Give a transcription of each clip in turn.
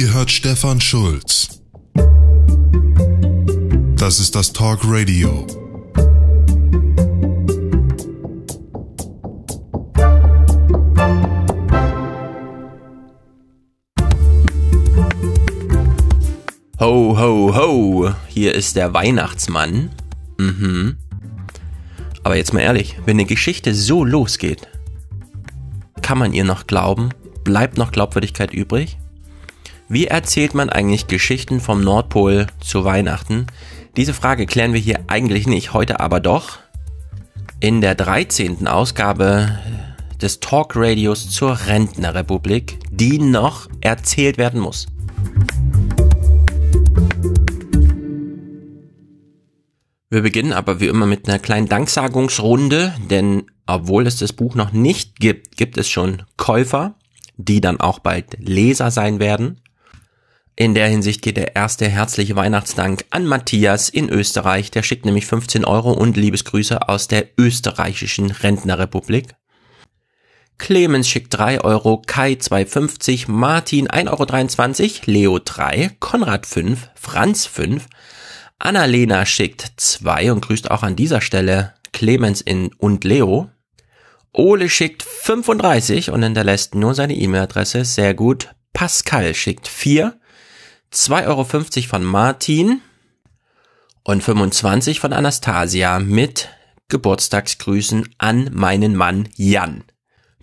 Ihr hört Stefan Schulz. Das ist das Talk Radio. Ho, ho, ho, hier ist der Weihnachtsmann. Mhm. Aber jetzt mal ehrlich, wenn eine Geschichte so losgeht, kann man ihr noch glauben? Bleibt noch Glaubwürdigkeit übrig? Wie erzählt man eigentlich Geschichten vom Nordpol zu Weihnachten? Diese Frage klären wir hier eigentlich nicht, heute aber doch. In der 13. Ausgabe des Talk Radios zur Rentnerrepublik, die noch erzählt werden muss. Wir beginnen aber wie immer mit einer kleinen Danksagungsrunde, denn obwohl es das Buch noch nicht gibt, gibt es schon Käufer, die dann auch bald Leser sein werden. In der Hinsicht geht der erste herzliche Weihnachtsdank an Matthias in Österreich. Der schickt nämlich 15 Euro und Liebesgrüße aus der österreichischen Rentnerrepublik. Clemens schickt 3 Euro, Kai 2,50, Martin 1,23 Euro, Leo 3, Konrad 5, Franz 5, Annalena schickt 2 und grüßt auch an dieser Stelle Clemens in und Leo. Ole schickt 35 und hinterlässt nur seine E-Mail-Adresse. Sehr gut. Pascal schickt 4. 2,50 Euro von Martin und 25 von Anastasia mit Geburtstagsgrüßen an meinen Mann Jan.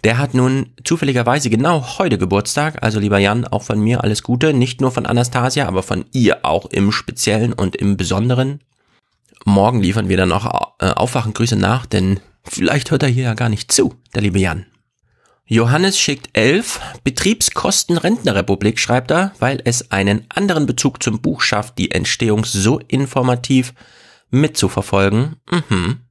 Der hat nun zufälligerweise genau heute Geburtstag, also lieber Jan, auch von mir alles Gute, nicht nur von Anastasia, aber von ihr auch im Speziellen und im Besonderen. Morgen liefern wir dann noch äh, Aufwachengrüße nach, denn Vielleicht hört er hier ja gar nicht zu, der liebe Jan. Johannes schickt 11, Betriebskosten Rentnerrepublik schreibt er, weil es einen anderen Bezug zum Buch schafft, die Entstehung so informativ mitzuverfolgen. Mhm.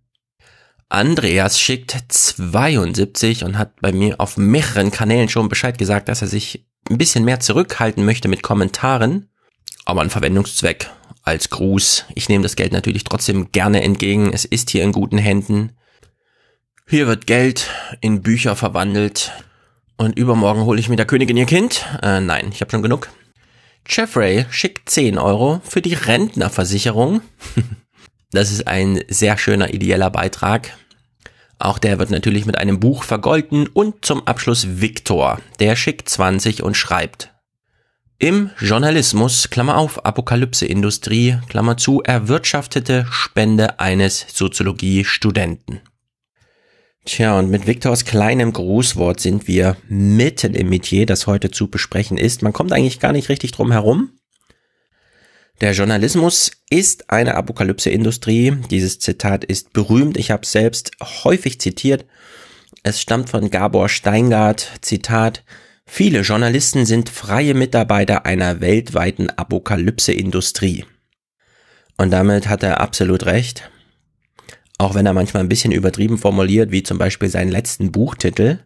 Andreas schickt 72 und hat bei mir auf mehreren Kanälen schon Bescheid gesagt, dass er sich ein bisschen mehr zurückhalten möchte mit Kommentaren. Aber ein Verwendungszweck als Gruß. Ich nehme das Geld natürlich trotzdem gerne entgegen. Es ist hier in guten Händen. Hier wird Geld in Bücher verwandelt und übermorgen hole ich mir der Königin ihr Kind. Äh, nein, ich habe schon genug. Jeffrey schickt 10 Euro für die Rentnerversicherung. das ist ein sehr schöner ideeller Beitrag. Auch der wird natürlich mit einem Buch vergolten und zum Abschluss Viktor. Der schickt 20 und schreibt. Im Journalismus, Klammer auf, Apokalypse-Industrie, Klammer zu, erwirtschaftete Spende eines Soziologie-Studenten. Tja, und mit Viktors kleinem Grußwort sind wir mitten im Metier, das heute zu besprechen ist. Man kommt eigentlich gar nicht richtig drum herum. Der Journalismus ist eine Apokalypse-Industrie. Dieses Zitat ist berühmt. Ich habe es selbst häufig zitiert. Es stammt von Gabor Steingart. Zitat. Viele Journalisten sind freie Mitarbeiter einer weltweiten Apokalypse-Industrie. Und damit hat er absolut recht auch wenn er manchmal ein bisschen übertrieben formuliert, wie zum Beispiel seinen letzten Buchtitel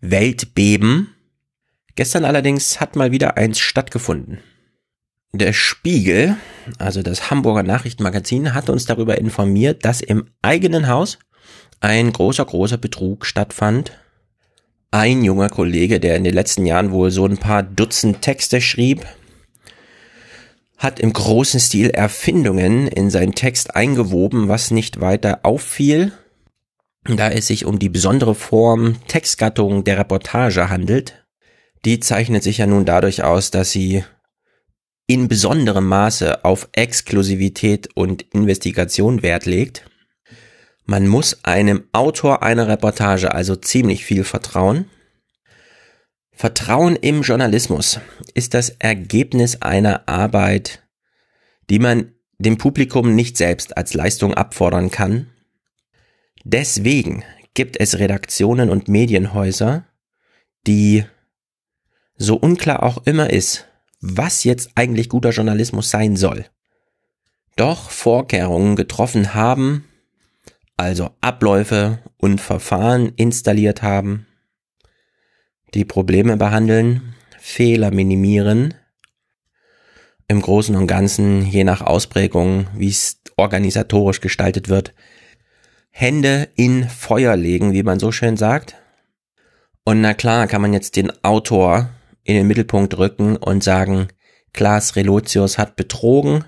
Weltbeben. Gestern allerdings hat mal wieder eins stattgefunden. Der Spiegel, also das Hamburger Nachrichtenmagazin, hat uns darüber informiert, dass im eigenen Haus ein großer, großer Betrug stattfand. Ein junger Kollege, der in den letzten Jahren wohl so ein paar Dutzend Texte schrieb, hat im großen Stil Erfindungen in seinen Text eingewoben, was nicht weiter auffiel, da es sich um die besondere Form Textgattung der Reportage handelt. Die zeichnet sich ja nun dadurch aus, dass sie in besonderem Maße auf Exklusivität und Investigation Wert legt. Man muss einem Autor einer Reportage also ziemlich viel vertrauen. Vertrauen im Journalismus ist das Ergebnis einer Arbeit, die man dem Publikum nicht selbst als Leistung abfordern kann. Deswegen gibt es Redaktionen und Medienhäuser, die so unklar auch immer ist, was jetzt eigentlich guter Journalismus sein soll, doch Vorkehrungen getroffen haben, also Abläufe und Verfahren installiert haben, die Probleme behandeln, Fehler minimieren, im Großen und Ganzen, je nach Ausprägung, wie es organisatorisch gestaltet wird, Hände in Feuer legen, wie man so schön sagt. Und na klar, kann man jetzt den Autor in den Mittelpunkt rücken und sagen, Klaas Relotius hat betrogen,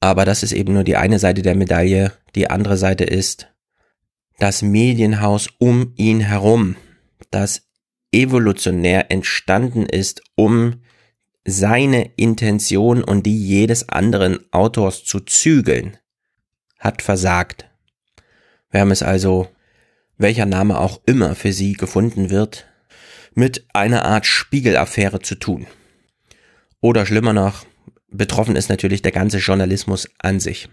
aber das ist eben nur die eine Seite der Medaille. Die andere Seite ist das Medienhaus um ihn herum, das evolutionär entstanden ist, um seine Intention und die jedes anderen Autors zu zügeln, hat versagt. Wir haben es also, welcher Name auch immer für sie gefunden wird, mit einer Art Spiegelaffäre zu tun. Oder schlimmer noch, betroffen ist natürlich der ganze Journalismus an sich.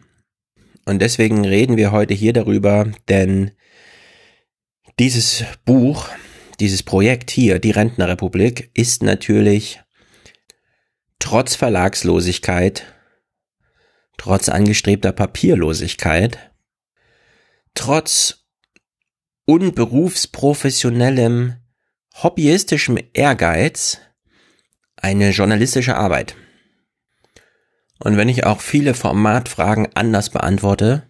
Und deswegen reden wir heute hier darüber, denn dieses Buch, dieses Projekt hier, die Rentnerrepublik, ist natürlich trotz Verlagslosigkeit, trotz angestrebter Papierlosigkeit, trotz unberufsprofessionellem, hobbyistischem Ehrgeiz eine journalistische Arbeit. Und wenn ich auch viele Formatfragen anders beantworte,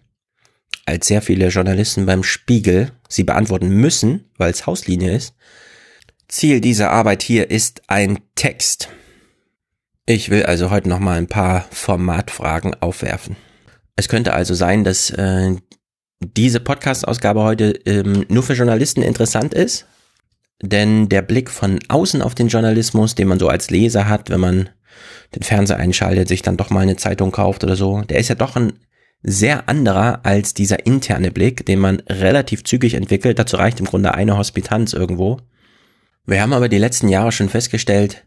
als sehr viele Journalisten beim Spiegel sie beantworten müssen, weil es Hauslinie ist, Ziel dieser Arbeit hier ist ein Text. Ich will also heute noch mal ein paar Formatfragen aufwerfen. Es könnte also sein, dass äh, diese Podcast-Ausgabe heute ähm, nur für Journalisten interessant ist, denn der Blick von außen auf den Journalismus, den man so als Leser hat, wenn man den Fernseher einschaltet, sich dann doch mal eine Zeitung kauft oder so, der ist ja doch ein sehr anderer als dieser interne Blick, den man relativ zügig entwickelt. Dazu reicht im Grunde eine Hospitanz irgendwo. Wir haben aber die letzten Jahre schon festgestellt,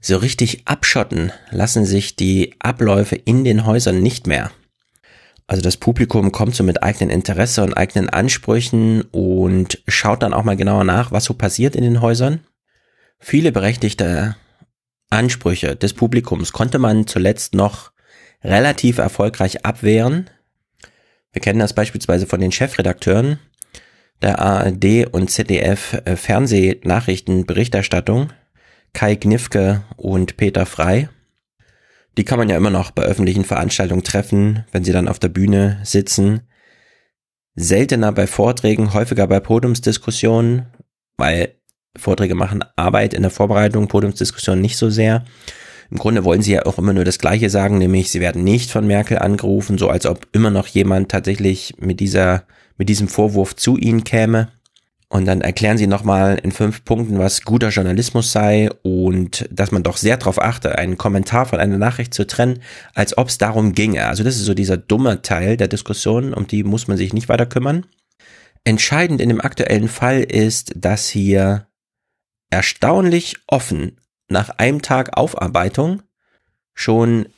so richtig abschotten lassen sich die Abläufe in den Häusern nicht mehr. Also das Publikum kommt so mit eigenen Interesse und eigenen Ansprüchen und schaut dann auch mal genauer nach, was so passiert in den Häusern. Viele berechtigte Ansprüche des Publikums konnte man zuletzt noch relativ erfolgreich abwehren. Wir kennen das beispielsweise von den Chefredakteuren der ARD und ZDF äh, Fernsehnachrichtenberichterstattung, Kai Knifke und Peter Frei. Die kann man ja immer noch bei öffentlichen Veranstaltungen treffen, wenn sie dann auf der Bühne sitzen. Seltener bei Vorträgen, häufiger bei Podiumsdiskussionen, weil Vorträge machen Arbeit in der Vorbereitung, Podiumsdiskussionen nicht so sehr. Im Grunde wollen sie ja auch immer nur das Gleiche sagen, nämlich sie werden nicht von Merkel angerufen, so als ob immer noch jemand tatsächlich mit dieser, mit diesem Vorwurf zu ihnen käme. Und dann erklären sie nochmal in fünf Punkten, was guter Journalismus sei und dass man doch sehr darauf achte, einen Kommentar von einer Nachricht zu trennen, als ob es darum ginge. Also das ist so dieser dumme Teil der Diskussion, um die muss man sich nicht weiter kümmern. Entscheidend in dem aktuellen Fall ist, dass hier erstaunlich offen nach einem Tag Aufarbeitung schon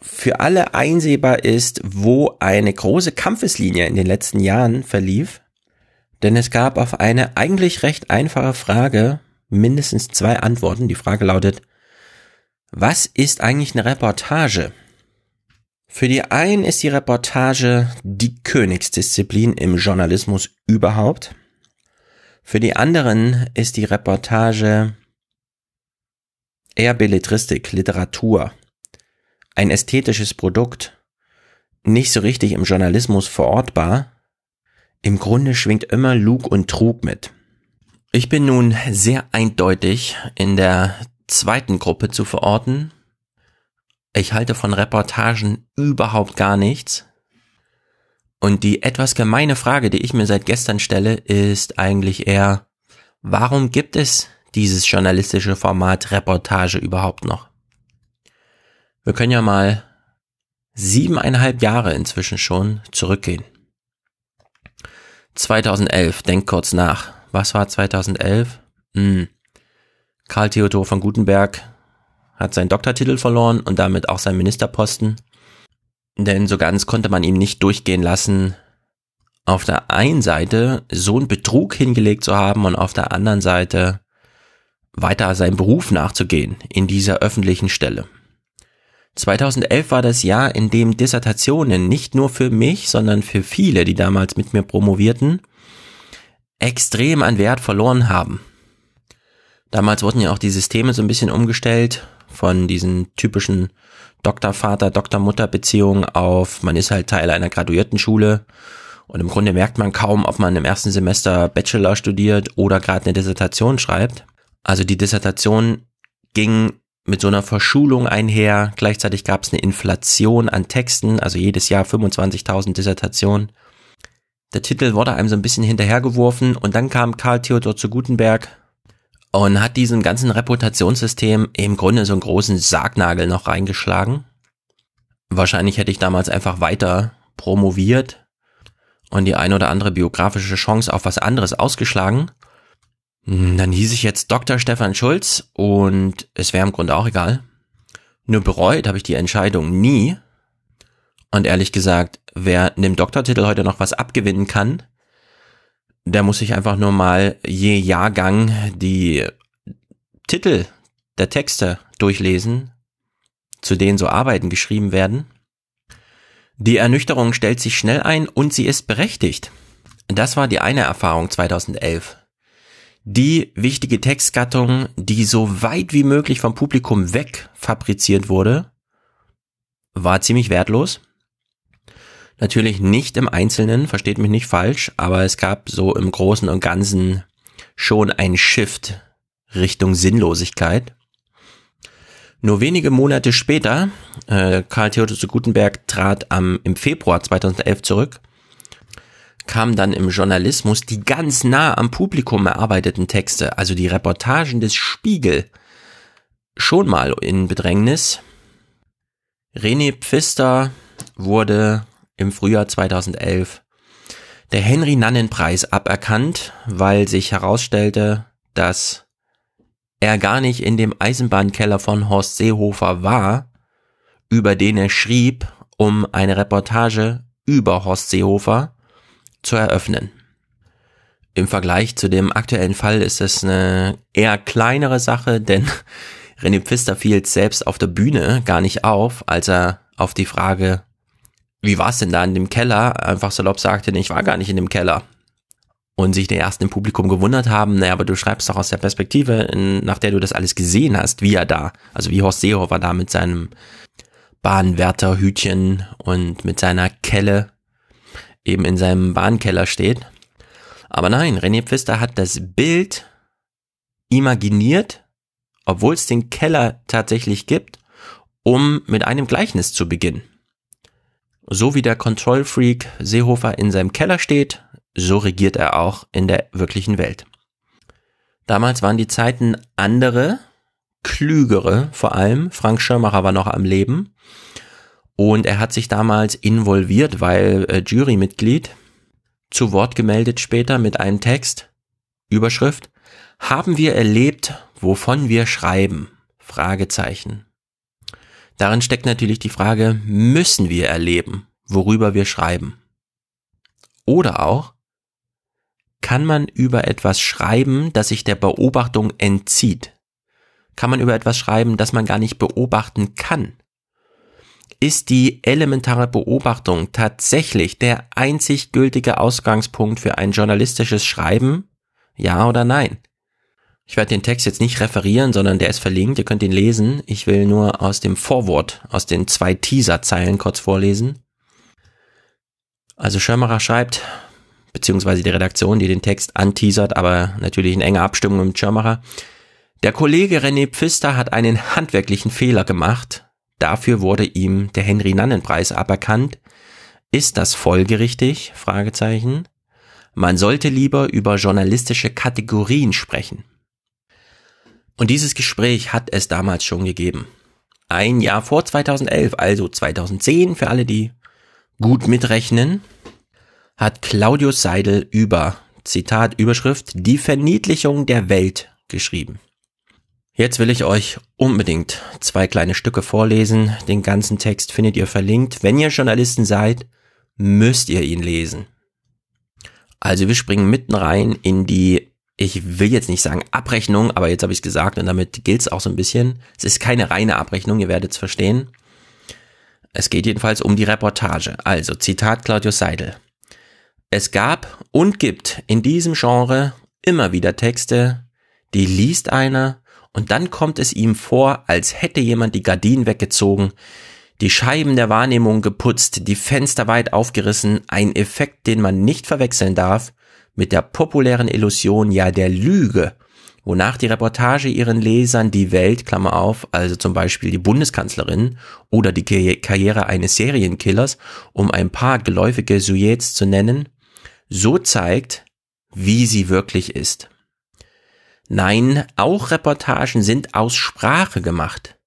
für alle einsehbar ist, wo eine große Kampfeslinie in den letzten Jahren verlief denn es gab auf eine eigentlich recht einfache Frage mindestens zwei Antworten. Die Frage lautet, was ist eigentlich eine Reportage? Für die einen ist die Reportage die Königsdisziplin im Journalismus überhaupt. Für die anderen ist die Reportage eher Belletristik, Literatur, ein ästhetisches Produkt, nicht so richtig im Journalismus verortbar, im Grunde schwingt immer Lug und Trug mit. Ich bin nun sehr eindeutig in der zweiten Gruppe zu verorten. Ich halte von Reportagen überhaupt gar nichts. Und die etwas gemeine Frage, die ich mir seit gestern stelle, ist eigentlich eher, warum gibt es dieses journalistische Format Reportage überhaupt noch? Wir können ja mal siebeneinhalb Jahre inzwischen schon zurückgehen. 2011, denk kurz nach. Was war 2011? Hm. Karl Theodor von Gutenberg hat seinen Doktortitel verloren und damit auch seinen Ministerposten. Denn so ganz konnte man ihm nicht durchgehen lassen, auf der einen Seite so einen Betrug hingelegt zu haben und auf der anderen Seite weiter seinem Beruf nachzugehen in dieser öffentlichen Stelle. 2011 war das Jahr, in dem Dissertationen nicht nur für mich, sondern für viele, die damals mit mir promovierten, extrem an Wert verloren haben. Damals wurden ja auch die Systeme so ein bisschen umgestellt von diesen typischen Doktorvater, Doktormutter-Beziehungen auf, man ist halt Teil einer Graduiertenschule und im Grunde merkt man kaum, ob man im ersten Semester Bachelor studiert oder gerade eine Dissertation schreibt. Also die Dissertation ging mit so einer Verschulung einher. Gleichzeitig gab es eine Inflation an Texten, also jedes Jahr 25.000 Dissertationen. Der Titel wurde einem so ein bisschen hinterhergeworfen und dann kam Karl Theodor zu Gutenberg und hat diesem ganzen Reputationssystem im Grunde so einen großen Sargnagel noch reingeschlagen. Wahrscheinlich hätte ich damals einfach weiter promoviert und die ein oder andere biografische Chance auf was anderes ausgeschlagen. Dann hieß ich jetzt Dr. Stefan Schulz und es wäre im Grunde auch egal. Nur bereut habe ich die Entscheidung nie. Und ehrlich gesagt, wer dem Doktortitel heute noch was abgewinnen kann, der muss sich einfach nur mal je Jahrgang die Titel der Texte durchlesen, zu denen so Arbeiten geschrieben werden. Die Ernüchterung stellt sich schnell ein und sie ist berechtigt. Das war die eine Erfahrung 2011. Die wichtige Textgattung, die so weit wie möglich vom Publikum weg fabriziert wurde, war ziemlich wertlos. Natürlich nicht im Einzelnen, versteht mich nicht falsch, aber es gab so im Großen und Ganzen schon ein Shift Richtung Sinnlosigkeit. Nur wenige Monate später, äh, Karl Theodor zu Gutenberg trat am, im Februar 2011 zurück, kamen dann im Journalismus die ganz nah am Publikum erarbeiteten Texte, also die Reportagen des Spiegel, schon mal in Bedrängnis. René Pfister wurde im Frühjahr 2011 der Henry-Nannen-Preis aberkannt, weil sich herausstellte, dass er gar nicht in dem Eisenbahnkeller von Horst Seehofer war, über den er schrieb, um eine Reportage über Horst Seehofer zu eröffnen. Im Vergleich zu dem aktuellen Fall ist es eine eher kleinere Sache, denn René Pfister fiel selbst auf der Bühne gar nicht auf, als er auf die Frage wie war es denn da in dem Keller? Einfach salopp sagte, ich war gar nicht in dem Keller. Und sich die ersten im Publikum gewundert haben, naja, aber du schreibst doch aus der Perspektive, in, nach der du das alles gesehen hast, wie er da, also wie Horst Seehofer da mit seinem Bahnwärterhütchen und mit seiner Kelle eben in seinem Bahnkeller steht. Aber nein, René Pfister hat das Bild imaginiert, obwohl es den Keller tatsächlich gibt, um mit einem Gleichnis zu beginnen. So wie der Control Freak Seehofer in seinem Keller steht, so regiert er auch in der wirklichen Welt. Damals waren die Zeiten andere, klügere vor allem. Frank Schirmacher war noch am Leben und er hat sich damals involviert, weil äh, Jurymitglied zu Wort gemeldet später mit einem Text, Überschrift, haben wir erlebt, wovon wir schreiben? Fragezeichen. Darin steckt natürlich die Frage, müssen wir erleben, worüber wir schreiben? Oder auch, kann man über etwas schreiben, das sich der Beobachtung entzieht? Kann man über etwas schreiben, das man gar nicht beobachten kann? Ist die elementare Beobachtung tatsächlich der einzig gültige Ausgangspunkt für ein journalistisches Schreiben? Ja oder nein? Ich werde den Text jetzt nicht referieren, sondern der ist verlinkt, ihr könnt ihn lesen. Ich will nur aus dem Vorwort, aus den zwei Teaser-Zeilen kurz vorlesen. Also Schirmerer schreibt, beziehungsweise die Redaktion, die den Text anteasert, aber natürlich in enger Abstimmung mit Schirmerer. Der Kollege René Pfister hat einen handwerklichen Fehler gemacht. Dafür wurde ihm der Henry-Nannen-Preis aberkannt. Ist das folgerichtig? Fragezeichen. Man sollte lieber über journalistische Kategorien sprechen. Und dieses Gespräch hat es damals schon gegeben. Ein Jahr vor 2011, also 2010 für alle, die gut mitrechnen, hat Claudius Seidel über, Zitat Überschrift, die Verniedlichung der Welt geschrieben. Jetzt will ich euch unbedingt zwei kleine Stücke vorlesen. Den ganzen Text findet ihr verlinkt. Wenn ihr Journalisten seid, müsst ihr ihn lesen. Also wir springen mitten rein in die ich will jetzt nicht sagen Abrechnung, aber jetzt habe ich es gesagt und damit gilt es auch so ein bisschen. Es ist keine reine Abrechnung, ihr werdet es verstehen. Es geht jedenfalls um die Reportage. Also Zitat Claudius Seidel. Es gab und gibt in diesem Genre immer wieder Texte, die liest einer und dann kommt es ihm vor, als hätte jemand die Gardinen weggezogen, die Scheiben der Wahrnehmung geputzt, die Fenster weit aufgerissen, ein Effekt, den man nicht verwechseln darf mit der populären Illusion, ja der Lüge, wonach die Reportage ihren Lesern die Welt, Klammer auf, also zum Beispiel die Bundeskanzlerin oder die Karriere eines Serienkillers, um ein paar geläufige Sujets zu nennen, so zeigt, wie sie wirklich ist. Nein, auch Reportagen sind aus Sprache gemacht,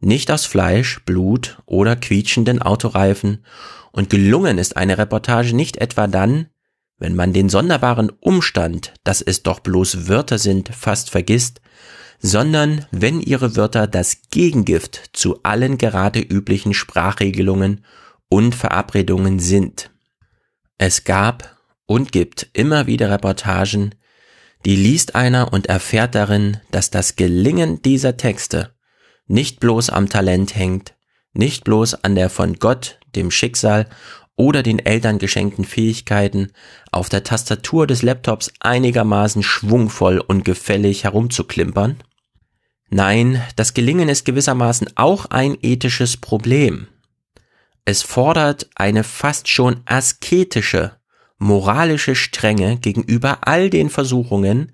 nicht aus Fleisch, Blut oder quietschenden Autoreifen, und gelungen ist eine Reportage nicht etwa dann, wenn man den sonderbaren Umstand, dass es doch bloß Wörter sind, fast vergisst, sondern wenn ihre Wörter das Gegengift zu allen gerade üblichen Sprachregelungen und Verabredungen sind. Es gab und gibt immer wieder Reportagen, die liest einer und erfährt darin, dass das Gelingen dieser Texte nicht bloß am Talent hängt, nicht bloß an der von Gott, dem Schicksal oder den Eltern geschenkten Fähigkeiten, auf der Tastatur des Laptops einigermaßen schwungvoll und gefällig herumzuklimpern? Nein, das Gelingen ist gewissermaßen auch ein ethisches Problem. Es fordert eine fast schon asketische, moralische Strenge gegenüber all den Versuchungen,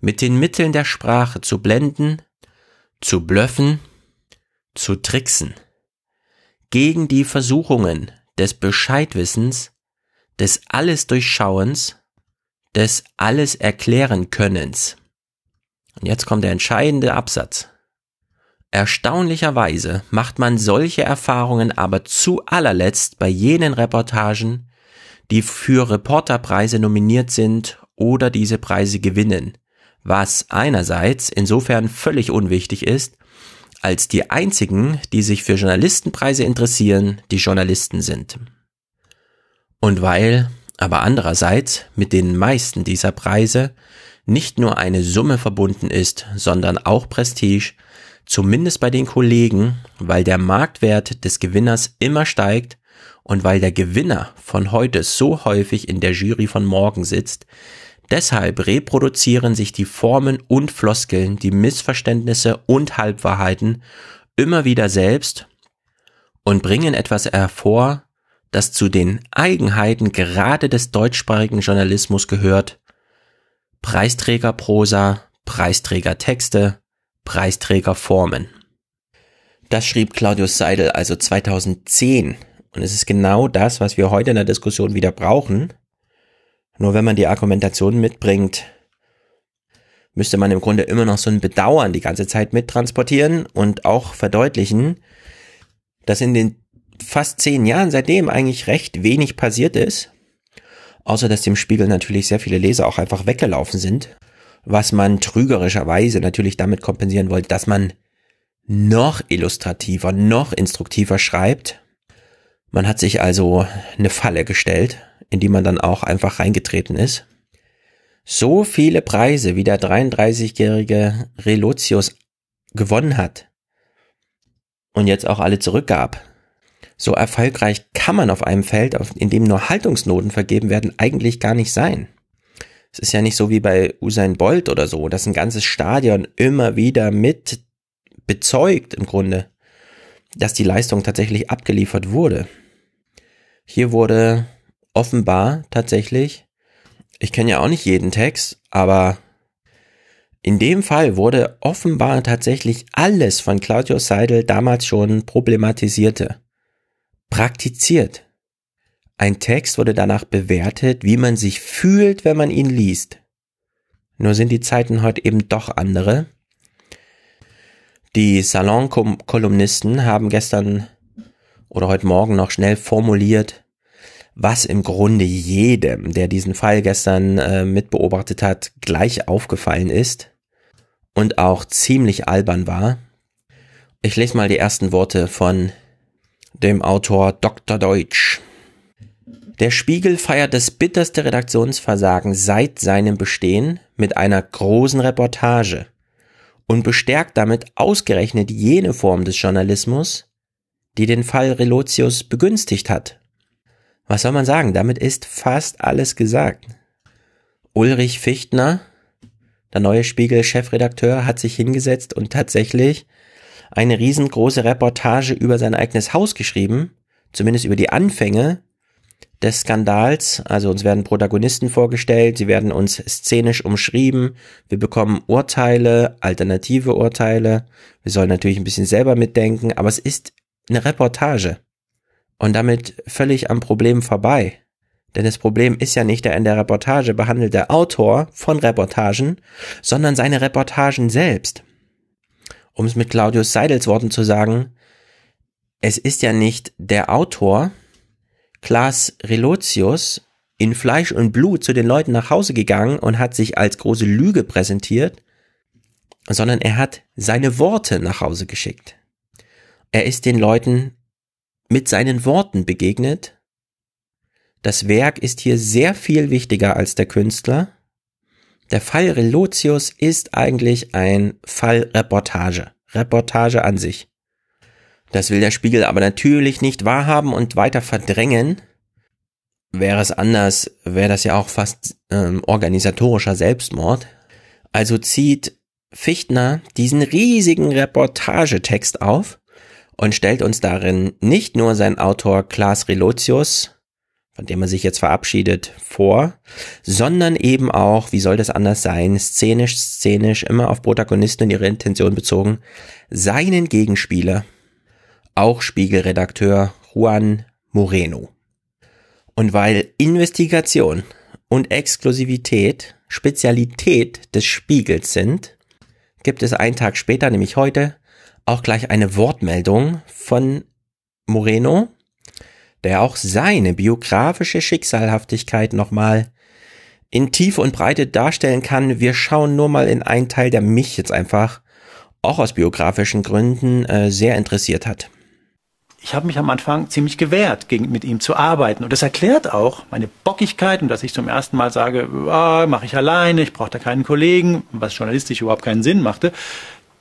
mit den Mitteln der Sprache zu blenden, zu blöffen, zu tricksen. Gegen die Versuchungen, des Bescheidwissens, des Alles-Durchschauens, des Alles-Erklären-Könnens. Und jetzt kommt der entscheidende Absatz. Erstaunlicherweise macht man solche Erfahrungen aber zu allerletzt bei jenen Reportagen, die für Reporterpreise nominiert sind oder diese Preise gewinnen, was einerseits insofern völlig unwichtig ist, als die einzigen, die sich für Journalistenpreise interessieren, die Journalisten sind. Und weil aber andererseits mit den meisten dieser Preise nicht nur eine Summe verbunden ist, sondern auch Prestige, zumindest bei den Kollegen, weil der Marktwert des Gewinners immer steigt und weil der Gewinner von heute so häufig in der Jury von morgen sitzt, Deshalb reproduzieren sich die Formen und Floskeln, die Missverständnisse und Halbwahrheiten immer wieder selbst und bringen etwas hervor, das zu den Eigenheiten gerade des deutschsprachigen Journalismus gehört. Preisträgerprosa, Preisträgertexte, Preisträgerformen. Das schrieb Claudius Seidel also 2010 und es ist genau das, was wir heute in der Diskussion wieder brauchen, nur wenn man die Argumentation mitbringt, müsste man im Grunde immer noch so ein Bedauern die ganze Zeit mittransportieren und auch verdeutlichen, dass in den fast zehn Jahren seitdem eigentlich recht wenig passiert ist. Außer dass dem Spiegel natürlich sehr viele Leser auch einfach weggelaufen sind. Was man trügerischerweise natürlich damit kompensieren wollte, dass man noch illustrativer, noch instruktiver schreibt. Man hat sich also eine Falle gestellt in die man dann auch einfach reingetreten ist. So viele Preise, wie der 33-jährige Relotius gewonnen hat und jetzt auch alle zurückgab. So erfolgreich kann man auf einem Feld, in dem nur Haltungsnoten vergeben werden, eigentlich gar nicht sein. Es ist ja nicht so wie bei Usain Bolt oder so, dass ein ganzes Stadion immer wieder mit bezeugt im Grunde, dass die Leistung tatsächlich abgeliefert wurde. Hier wurde offenbar tatsächlich, ich kenne ja auch nicht jeden Text, aber in dem Fall wurde offenbar tatsächlich alles von Claudio Seidel damals schon problematisierte, praktiziert. Ein Text wurde danach bewertet, wie man sich fühlt, wenn man ihn liest. Nur sind die Zeiten heute eben doch andere. Die Salon-Kolumnisten haben gestern oder heute Morgen noch schnell formuliert, was im Grunde jedem, der diesen Fall gestern äh, mitbeobachtet hat, gleich aufgefallen ist und auch ziemlich albern war. Ich lese mal die ersten Worte von dem Autor Dr. Deutsch. Der Spiegel feiert das bitterste Redaktionsversagen seit seinem Bestehen mit einer großen Reportage und bestärkt damit ausgerechnet jene Form des Journalismus, die den Fall Relotius begünstigt hat was soll man sagen? Damit ist fast alles gesagt. Ulrich Fichtner, der neue Spiegel-Chefredakteur, hat sich hingesetzt und tatsächlich eine riesengroße Reportage über sein eigenes Haus geschrieben, zumindest über die Anfänge, des Skandals. Also uns werden Protagonisten vorgestellt, sie werden uns szenisch umschrieben, wir bekommen Urteile, alternative Urteile. Wir sollen natürlich ein bisschen selber mitdenken, aber es ist eine Reportage. Und damit völlig am Problem vorbei. Denn das Problem ist ja nicht der in der Reportage behandelte Autor von Reportagen, sondern seine Reportagen selbst. Um es mit Claudius Seidels Worten zu sagen, es ist ja nicht der Autor, Klaas Relotius, in Fleisch und Blut zu den Leuten nach Hause gegangen und hat sich als große Lüge präsentiert, sondern er hat seine Worte nach Hause geschickt. Er ist den Leuten mit seinen Worten begegnet. Das Werk ist hier sehr viel wichtiger als der Künstler. Der Fall Relotius ist eigentlich ein Fall Reportage. Reportage an sich. Das will der Spiegel aber natürlich nicht wahrhaben und weiter verdrängen. Wäre es anders, wäre das ja auch fast ähm, organisatorischer Selbstmord. Also zieht Fichtner diesen riesigen Reportagetext auf und stellt uns darin nicht nur sein Autor Klaas Relotius, von dem er sich jetzt verabschiedet, vor, sondern eben auch, wie soll das anders sein, szenisch, szenisch, immer auf Protagonisten und ihre Intention bezogen, seinen Gegenspieler, auch Spiegelredakteur Juan Moreno. Und weil Investigation und Exklusivität Spezialität des Spiegels sind, gibt es einen Tag später, nämlich heute, auch gleich eine Wortmeldung von Moreno, der auch seine biografische Schicksalhaftigkeit nochmal in Tiefe und Breite darstellen kann. Wir schauen nur mal in einen Teil, der mich jetzt einfach auch aus biografischen Gründen äh, sehr interessiert hat ich habe mich am Anfang ziemlich gewehrt, gegen, mit ihm zu arbeiten. Und das erklärt auch meine Bockigkeit und dass ich zum ersten Mal sage, ah, mache ich alleine, ich brauche da keinen Kollegen, was journalistisch überhaupt keinen Sinn machte.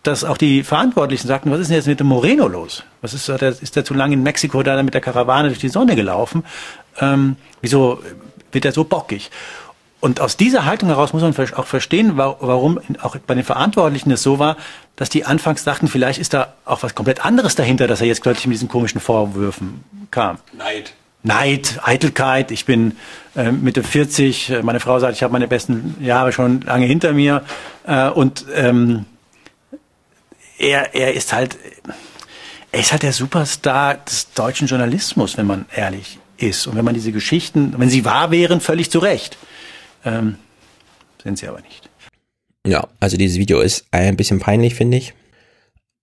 Dass auch die Verantwortlichen sagten, was ist denn jetzt mit dem Moreno los? Was ist, ist der zu lange in Mexiko da mit der Karawane durch die Sonne gelaufen? Ähm, wieso wird er so bockig? Und aus dieser Haltung heraus muss man auch verstehen, warum auch bei den Verantwortlichen es so war, dass die anfangs dachten, vielleicht ist da auch was komplett anderes dahinter, dass er jetzt plötzlich mit diesen komischen Vorwürfen kam. Neid. Neid, Eitelkeit. Ich bin äh, Mitte 40. Meine Frau sagt, ich habe meine besten Jahre schon lange hinter mir. Äh, und ähm, er, er ist halt, er ist halt der Superstar des deutschen Journalismus, wenn man ehrlich ist. Und wenn man diese Geschichten, wenn sie wahr wären, völlig zu Recht. Ähm, sind sie aber nicht. Ja, also dieses Video ist ein bisschen peinlich, finde ich.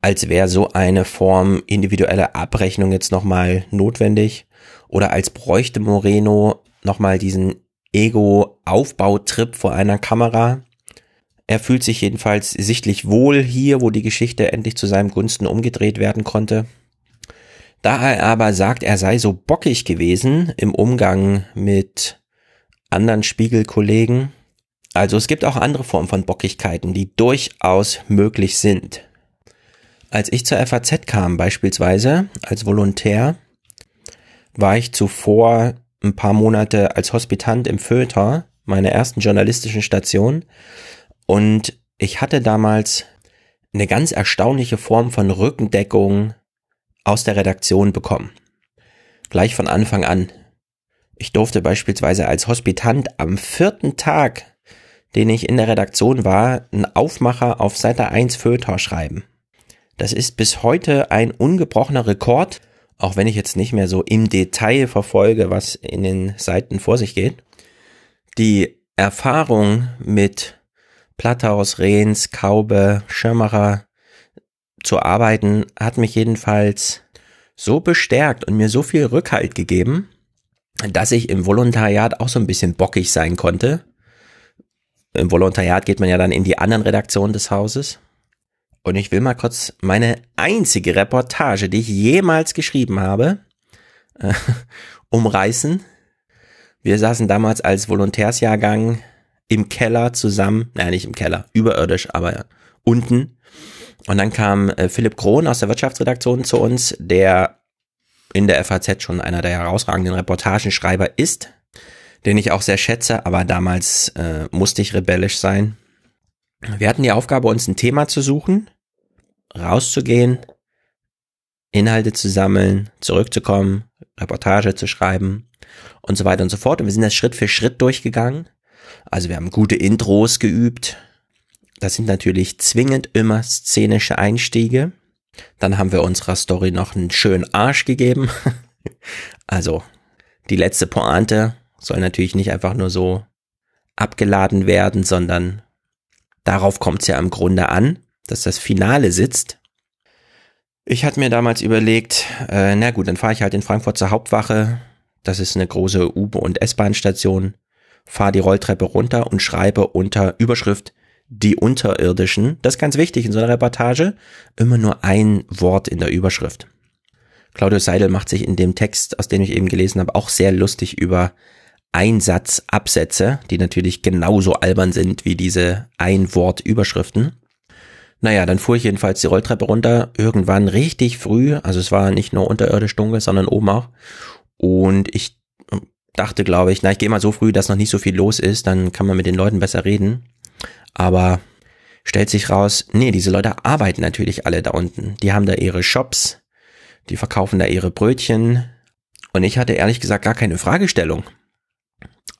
Als wäre so eine Form individuelle Abrechnung jetzt nochmal notwendig. Oder als bräuchte Moreno nochmal diesen Ego-Aufbautrip vor einer Kamera. Er fühlt sich jedenfalls sichtlich wohl hier, wo die Geschichte endlich zu seinem Gunsten umgedreht werden konnte. Da er aber sagt, er sei so bockig gewesen im Umgang mit anderen Spiegelkollegen. Also es gibt auch andere Formen von Bockigkeiten, die durchaus möglich sind. Als ich zur FAZ kam beispielsweise als Volontär, war ich zuvor ein paar Monate als Hospitant im Föter, meiner ersten journalistischen Station, und ich hatte damals eine ganz erstaunliche Form von Rückendeckung aus der Redaktion bekommen. Gleich von Anfang an. Ich durfte beispielsweise als Hospitant am vierten Tag, den ich in der Redaktion war, einen Aufmacher auf Seite 1 Feuilleton schreiben. Das ist bis heute ein ungebrochener Rekord, auch wenn ich jetzt nicht mehr so im Detail verfolge, was in den Seiten vor sich geht. Die Erfahrung mit Platthaus, Rehns, Kaube, Schirmacher zu arbeiten, hat mich jedenfalls so bestärkt und mir so viel Rückhalt gegeben, dass ich im Volontariat auch so ein bisschen bockig sein konnte. Im Volontariat geht man ja dann in die anderen Redaktionen des Hauses. Und ich will mal kurz meine einzige Reportage, die ich jemals geschrieben habe, äh, umreißen. Wir saßen damals als Volontärsjahrgang im Keller zusammen, naja, nicht im Keller, überirdisch, aber unten. Und dann kam äh, Philipp Krohn aus der Wirtschaftsredaktion zu uns, der in der FAZ schon einer der herausragenden Reportagenschreiber ist, den ich auch sehr schätze, aber damals äh, musste ich rebellisch sein. Wir hatten die Aufgabe, uns ein Thema zu suchen, rauszugehen, Inhalte zu sammeln, zurückzukommen, Reportage zu schreiben und so weiter und so fort. Und wir sind das Schritt für Schritt durchgegangen. Also wir haben gute Intros geübt. Das sind natürlich zwingend immer szenische Einstiege. Dann haben wir unserer Story noch einen schönen Arsch gegeben. also die letzte Pointe soll natürlich nicht einfach nur so abgeladen werden, sondern darauf kommt es ja im Grunde an, dass das Finale sitzt. Ich hatte mir damals überlegt, äh, na gut, dann fahre ich halt in Frankfurt zur Hauptwache. Das ist eine große U- und S-Bahn-Station. Fahre die Rolltreppe runter und schreibe unter Überschrift die Unterirdischen. Das ist ganz wichtig in so einer Reportage. Immer nur ein Wort in der Überschrift. Claudius Seidel macht sich in dem Text, aus dem ich eben gelesen habe, auch sehr lustig über Einsatzabsätze, die natürlich genauso albern sind wie diese Ein-Wort-Überschriften. Naja, dann fuhr ich jedenfalls die Rolltreppe runter, irgendwann richtig früh, also es war nicht nur unterirdisch dunkel, sondern oben auch. Und ich dachte, glaube ich, na, ich gehe mal so früh, dass noch nicht so viel los ist, dann kann man mit den Leuten besser reden. Aber stellt sich raus, nee, diese Leute arbeiten natürlich alle da unten. Die haben da ihre Shops, die verkaufen da ihre Brötchen. Und ich hatte ehrlich gesagt gar keine Fragestellung.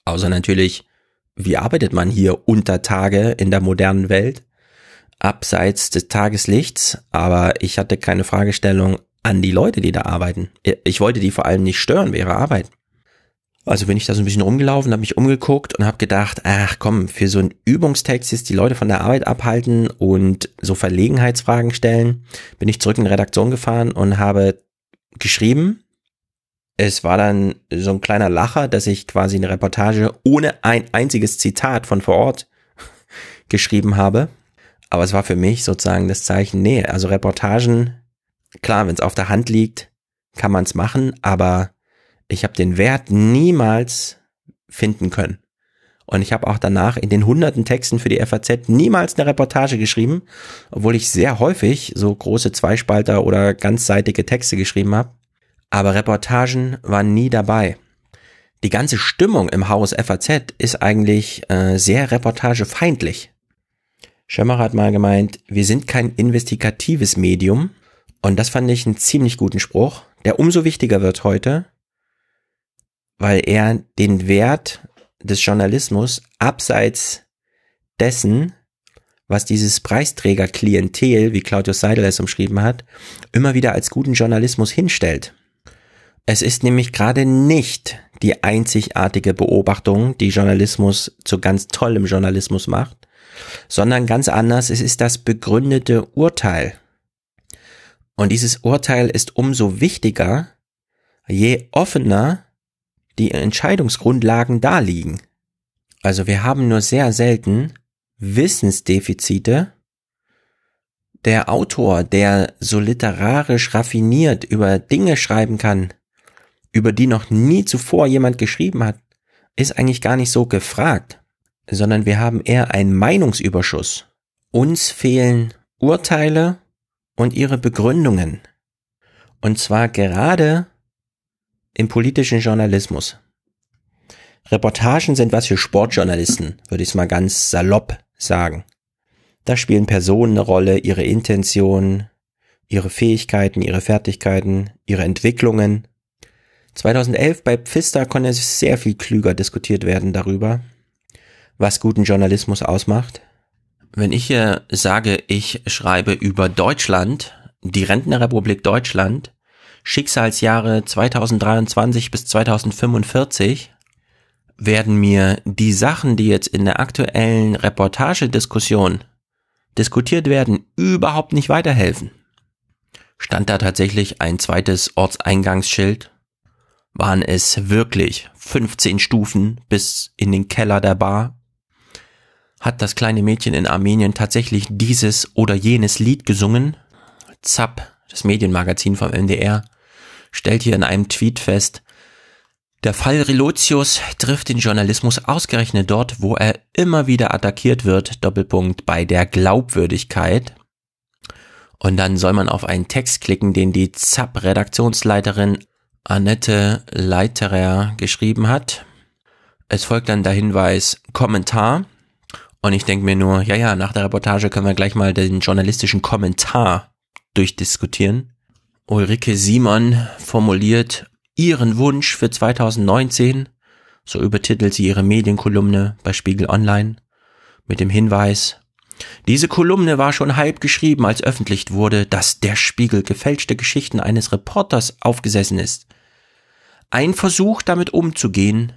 Außer natürlich, wie arbeitet man hier unter Tage in der modernen Welt? Abseits des Tageslichts, aber ich hatte keine Fragestellung an die Leute, die da arbeiten. Ich wollte die vor allem nicht stören bei ihrer Arbeit. Also bin ich da so ein bisschen rumgelaufen, habe mich umgeguckt und habe gedacht, ach komm, für so einen Übungstext ist die Leute von der Arbeit abhalten und so Verlegenheitsfragen stellen, bin ich zurück in die Redaktion gefahren und habe geschrieben. Es war dann so ein kleiner Lacher, dass ich quasi eine Reportage ohne ein einziges Zitat von vor Ort geschrieben habe. Aber es war für mich sozusagen das Zeichen, nee, also Reportagen, klar, wenn es auf der Hand liegt, kann man es machen, aber ich habe den Wert niemals finden können. Und ich habe auch danach in den hunderten Texten für die FAZ niemals eine Reportage geschrieben, obwohl ich sehr häufig so große Zweispalter oder ganzseitige Texte geschrieben habe. Aber Reportagen waren nie dabei. Die ganze Stimmung im Haus FAZ ist eigentlich äh, sehr reportagefeindlich. Schömmer hat mal gemeint, wir sind kein investigatives Medium. Und das fand ich einen ziemlich guten Spruch, der umso wichtiger wird heute, weil er den Wert des Journalismus abseits dessen, was dieses Preisträger-Klientel, wie Claudius Seidel es umschrieben hat, immer wieder als guten Journalismus hinstellt. Es ist nämlich gerade nicht die einzigartige Beobachtung, die Journalismus zu ganz tollem Journalismus macht, sondern ganz anders, es ist das begründete Urteil. Und dieses Urteil ist umso wichtiger, je offener die Entscheidungsgrundlagen da liegen. Also wir haben nur sehr selten Wissensdefizite. Der Autor, der so literarisch raffiniert über Dinge schreiben kann, über die noch nie zuvor jemand geschrieben hat, ist eigentlich gar nicht so gefragt, sondern wir haben eher einen Meinungsüberschuss. Uns fehlen Urteile und ihre Begründungen. Und zwar gerade im politischen Journalismus. Reportagen sind was für Sportjournalisten, würde ich es mal ganz salopp sagen. Da spielen Personen eine Rolle, ihre Intention, ihre Fähigkeiten, ihre Fertigkeiten, ihre Entwicklungen. 2011 bei Pfister konnte sehr viel klüger diskutiert werden darüber, was guten Journalismus ausmacht. Wenn ich hier sage, ich schreibe über Deutschland, die Rentnerrepublik Deutschland, Schicksalsjahre 2023 bis 2045 werden mir die Sachen, die jetzt in der aktuellen Reportagediskussion diskutiert werden, überhaupt nicht weiterhelfen. Stand da tatsächlich ein zweites Ortseingangsschild? Waren es wirklich 15 Stufen bis in den Keller der Bar? Hat das kleine Mädchen in Armenien tatsächlich dieses oder jenes Lied gesungen? Zapp, das Medienmagazin vom MDR, stellt hier in einem Tweet fest, der Fall Relotius trifft den Journalismus ausgerechnet dort, wo er immer wieder attackiert wird, Doppelpunkt, bei der Glaubwürdigkeit. Und dann soll man auf einen Text klicken, den die ZAP-Redaktionsleiterin Annette Leiterer geschrieben hat. Es folgt dann der Hinweis Kommentar. Und ich denke mir nur, ja, ja, nach der Reportage können wir gleich mal den journalistischen Kommentar durchdiskutieren. Ulrike Simon formuliert ihren Wunsch für 2019. So übertitelt sie ihre Medienkolumne bei Spiegel Online mit dem Hinweis, diese Kolumne war schon halb geschrieben, als öffentlich wurde, dass der Spiegel gefälschte Geschichten eines Reporters aufgesessen ist. Ein Versuch, damit umzugehen.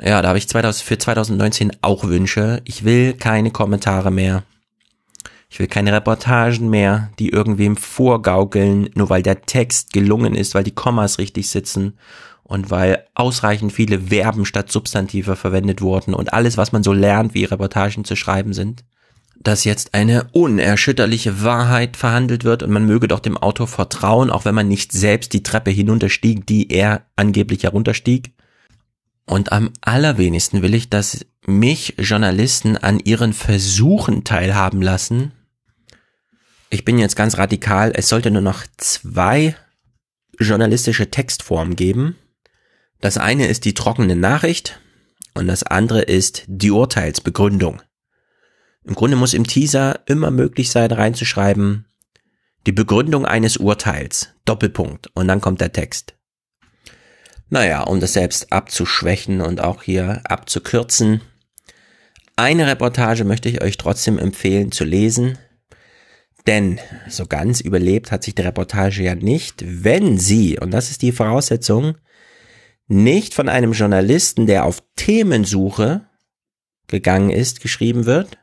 Ja, da habe ich 2000, für 2019 auch Wünsche. Ich will keine Kommentare mehr. Ich will keine Reportagen mehr, die irgendwem vorgaukeln, nur weil der Text gelungen ist, weil die Kommas richtig sitzen und weil ausreichend viele Verben statt Substantive verwendet wurden und alles, was man so lernt, wie Reportagen zu schreiben sind dass jetzt eine unerschütterliche Wahrheit verhandelt wird und man möge doch dem Autor vertrauen, auch wenn man nicht selbst die Treppe hinunterstieg, die er angeblich herunterstieg. Und am allerwenigsten will ich, dass mich Journalisten an ihren Versuchen teilhaben lassen. Ich bin jetzt ganz radikal, es sollte nur noch zwei journalistische Textformen geben. Das eine ist die trockene Nachricht und das andere ist die Urteilsbegründung. Im Grunde muss im Teaser immer möglich sein, reinzuschreiben, die Begründung eines Urteils, Doppelpunkt, und dann kommt der Text. Naja, um das selbst abzuschwächen und auch hier abzukürzen, eine Reportage möchte ich euch trotzdem empfehlen zu lesen, denn so ganz überlebt hat sich die Reportage ja nicht, wenn sie, und das ist die Voraussetzung, nicht von einem Journalisten, der auf Themensuche gegangen ist, geschrieben wird,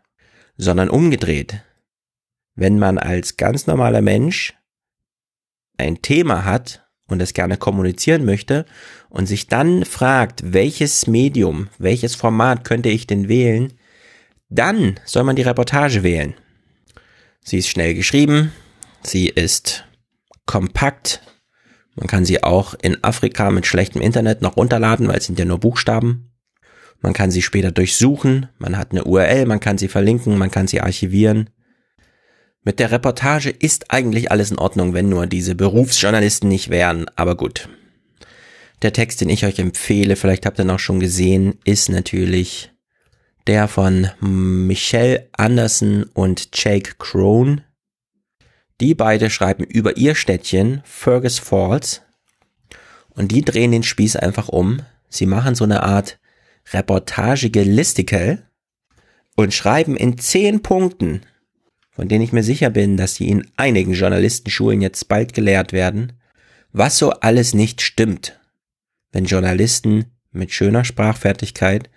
sondern umgedreht. Wenn man als ganz normaler Mensch ein Thema hat und es gerne kommunizieren möchte und sich dann fragt, welches Medium, welches Format könnte ich denn wählen, dann soll man die Reportage wählen. Sie ist schnell geschrieben, sie ist kompakt, man kann sie auch in Afrika mit schlechtem Internet noch runterladen, weil es sind ja nur Buchstaben. Man kann sie später durchsuchen, man hat eine URL, man kann sie verlinken, man kann sie archivieren. Mit der Reportage ist eigentlich alles in Ordnung, wenn nur diese Berufsjournalisten nicht wären, aber gut. Der Text, den ich euch empfehle, vielleicht habt ihr auch schon gesehen, ist natürlich der von Michelle Anderson und Jake Crone. Die beide schreiben über ihr Städtchen Fergus Falls und die drehen den Spieß einfach um. Sie machen so eine Art reportagige Listicle und schreiben in zehn Punkten, von denen ich mir sicher bin, dass sie in einigen Journalistenschulen jetzt bald gelehrt werden, was so alles nicht stimmt, wenn Journalisten mit schöner Sprachfertigkeit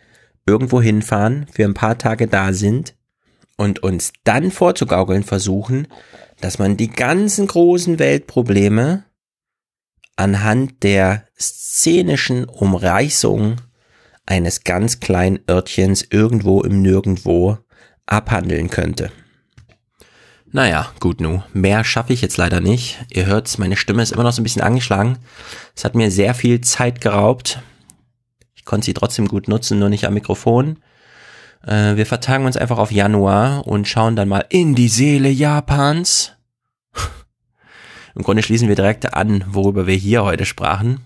irgendwo hinfahren, für ein paar Tage da sind und uns dann vorzugaukeln versuchen, dass man die ganzen großen Weltprobleme anhand der szenischen Umreißung eines ganz kleinen Örtchens irgendwo im Nirgendwo abhandeln könnte. Naja, gut nu. Mehr schaffe ich jetzt leider nicht. Ihr hört's, meine Stimme ist immer noch so ein bisschen angeschlagen. Es hat mir sehr viel Zeit geraubt. Konnte sie trotzdem gut nutzen, nur nicht am Mikrofon. Äh, wir vertagen uns einfach auf Januar und schauen dann mal in die Seele Japans. Im Grunde schließen wir direkt an, worüber wir hier heute sprachen.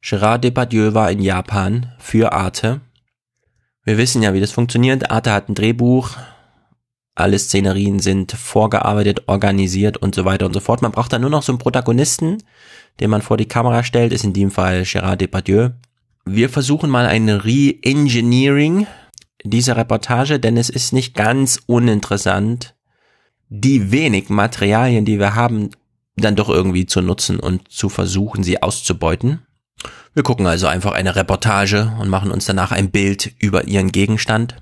Gerard Depardieu war in Japan für Arte. Wir wissen ja, wie das funktioniert. Arte hat ein Drehbuch, alle Szenerien sind vorgearbeitet, organisiert und so weiter und so fort. Man braucht dann nur noch so einen Protagonisten, den man vor die Kamera stellt, ist in dem Fall Gerard Depardieu. Wir versuchen mal ein Re-Engineering dieser Reportage, denn es ist nicht ganz uninteressant, die wenig Materialien, die wir haben, dann doch irgendwie zu nutzen und zu versuchen, sie auszubeuten. Wir gucken also einfach eine Reportage und machen uns danach ein Bild über ihren Gegenstand.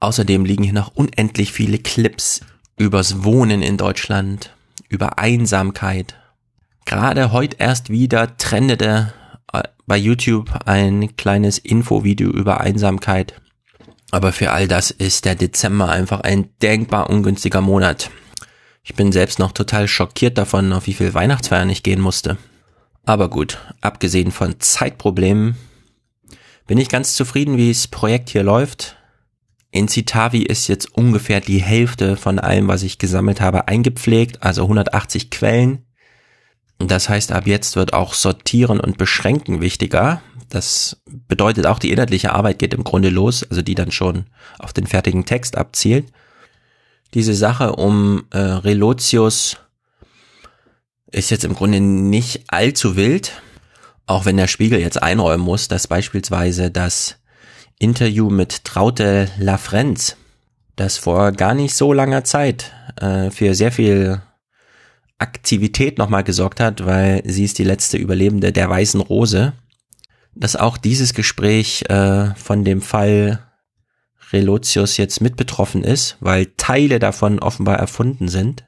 Außerdem liegen hier noch unendlich viele Clips übers Wohnen in Deutschland, über Einsamkeit. Gerade heute erst wieder trendete bei YouTube ein kleines Infovideo über Einsamkeit. Aber für all das ist der Dezember einfach ein denkbar ungünstiger Monat. Ich bin selbst noch total schockiert davon, auf wie viel Weihnachtsfeiern ich gehen musste. Aber gut, abgesehen von Zeitproblemen bin ich ganz zufrieden, wie das Projekt hier läuft. In Citavi ist jetzt ungefähr die Hälfte von allem, was ich gesammelt habe, eingepflegt, also 180 Quellen. Das heißt, ab jetzt wird auch Sortieren und Beschränken wichtiger. Das bedeutet auch, die inhaltliche Arbeit geht im Grunde los, also die dann schon auf den fertigen Text abzielt. Diese Sache um äh, Relotius Ist jetzt im Grunde nicht allzu wild, auch wenn der Spiegel jetzt einräumen muss, dass beispielsweise das Interview mit Traute Lafrenz, das vor gar nicht so langer Zeit äh, für sehr viel Aktivität nochmal gesorgt hat, weil sie ist die letzte Überlebende der Weißen Rose, dass auch dieses Gespräch äh, von dem Fall Relotius jetzt mit betroffen ist, weil Teile davon offenbar erfunden sind.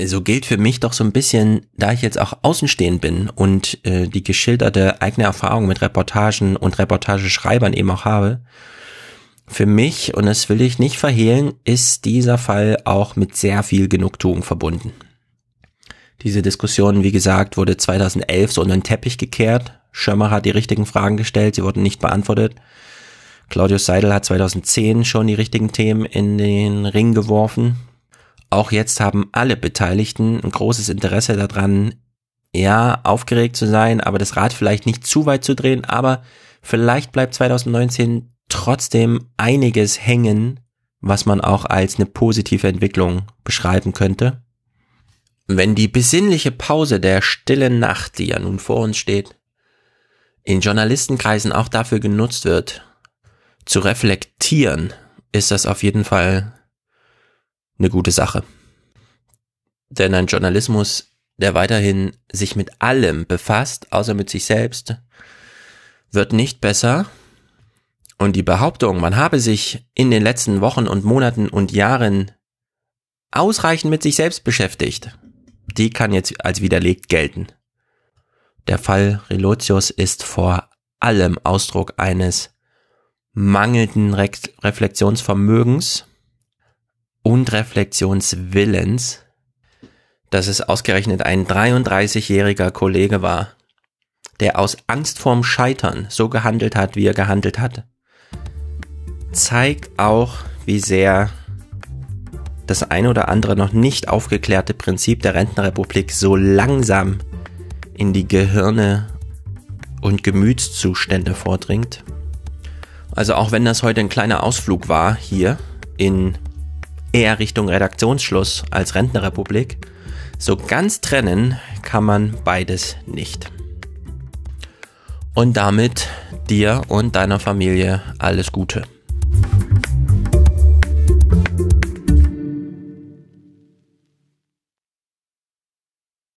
So gilt für mich doch so ein bisschen, da ich jetzt auch außenstehend bin und äh, die geschilderte eigene Erfahrung mit Reportagen und Reportageschreibern eben auch habe, für mich, und das will ich nicht verhehlen, ist dieser Fall auch mit sehr viel Genugtuung verbunden. Diese Diskussion, wie gesagt, wurde 2011 so unter den Teppich gekehrt. Schirmer hat die richtigen Fragen gestellt, sie wurden nicht beantwortet. Claudius Seidel hat 2010 schon die richtigen Themen in den Ring geworfen. Auch jetzt haben alle Beteiligten ein großes Interesse daran, ja, aufgeregt zu sein, aber das Rad vielleicht nicht zu weit zu drehen, aber vielleicht bleibt 2019 trotzdem einiges hängen, was man auch als eine positive Entwicklung beschreiben könnte. Wenn die besinnliche Pause der stillen Nacht, die ja nun vor uns steht, in Journalistenkreisen auch dafür genutzt wird, zu reflektieren, ist das auf jeden Fall eine gute Sache. Denn ein Journalismus, der weiterhin sich mit allem befasst, außer mit sich selbst, wird nicht besser. Und die Behauptung, man habe sich in den letzten Wochen und Monaten und Jahren ausreichend mit sich selbst beschäftigt, die kann jetzt als widerlegt gelten. Der Fall Relotius ist vor allem Ausdruck eines mangelnden Re Reflexionsvermögens und Reflexionswillens, dass es ausgerechnet ein 33-jähriger Kollege war, der aus Angst vorm Scheitern so gehandelt hat, wie er gehandelt hat, zeigt auch, wie sehr das eine oder andere noch nicht aufgeklärte Prinzip der Rentenrepublik so langsam in die Gehirne und Gemütszustände vordringt. Also auch wenn das heute ein kleiner Ausflug war hier in eher Richtung Redaktionsschluss als Rentenrepublik, so ganz trennen kann man beides nicht. Und damit dir und deiner Familie alles Gute.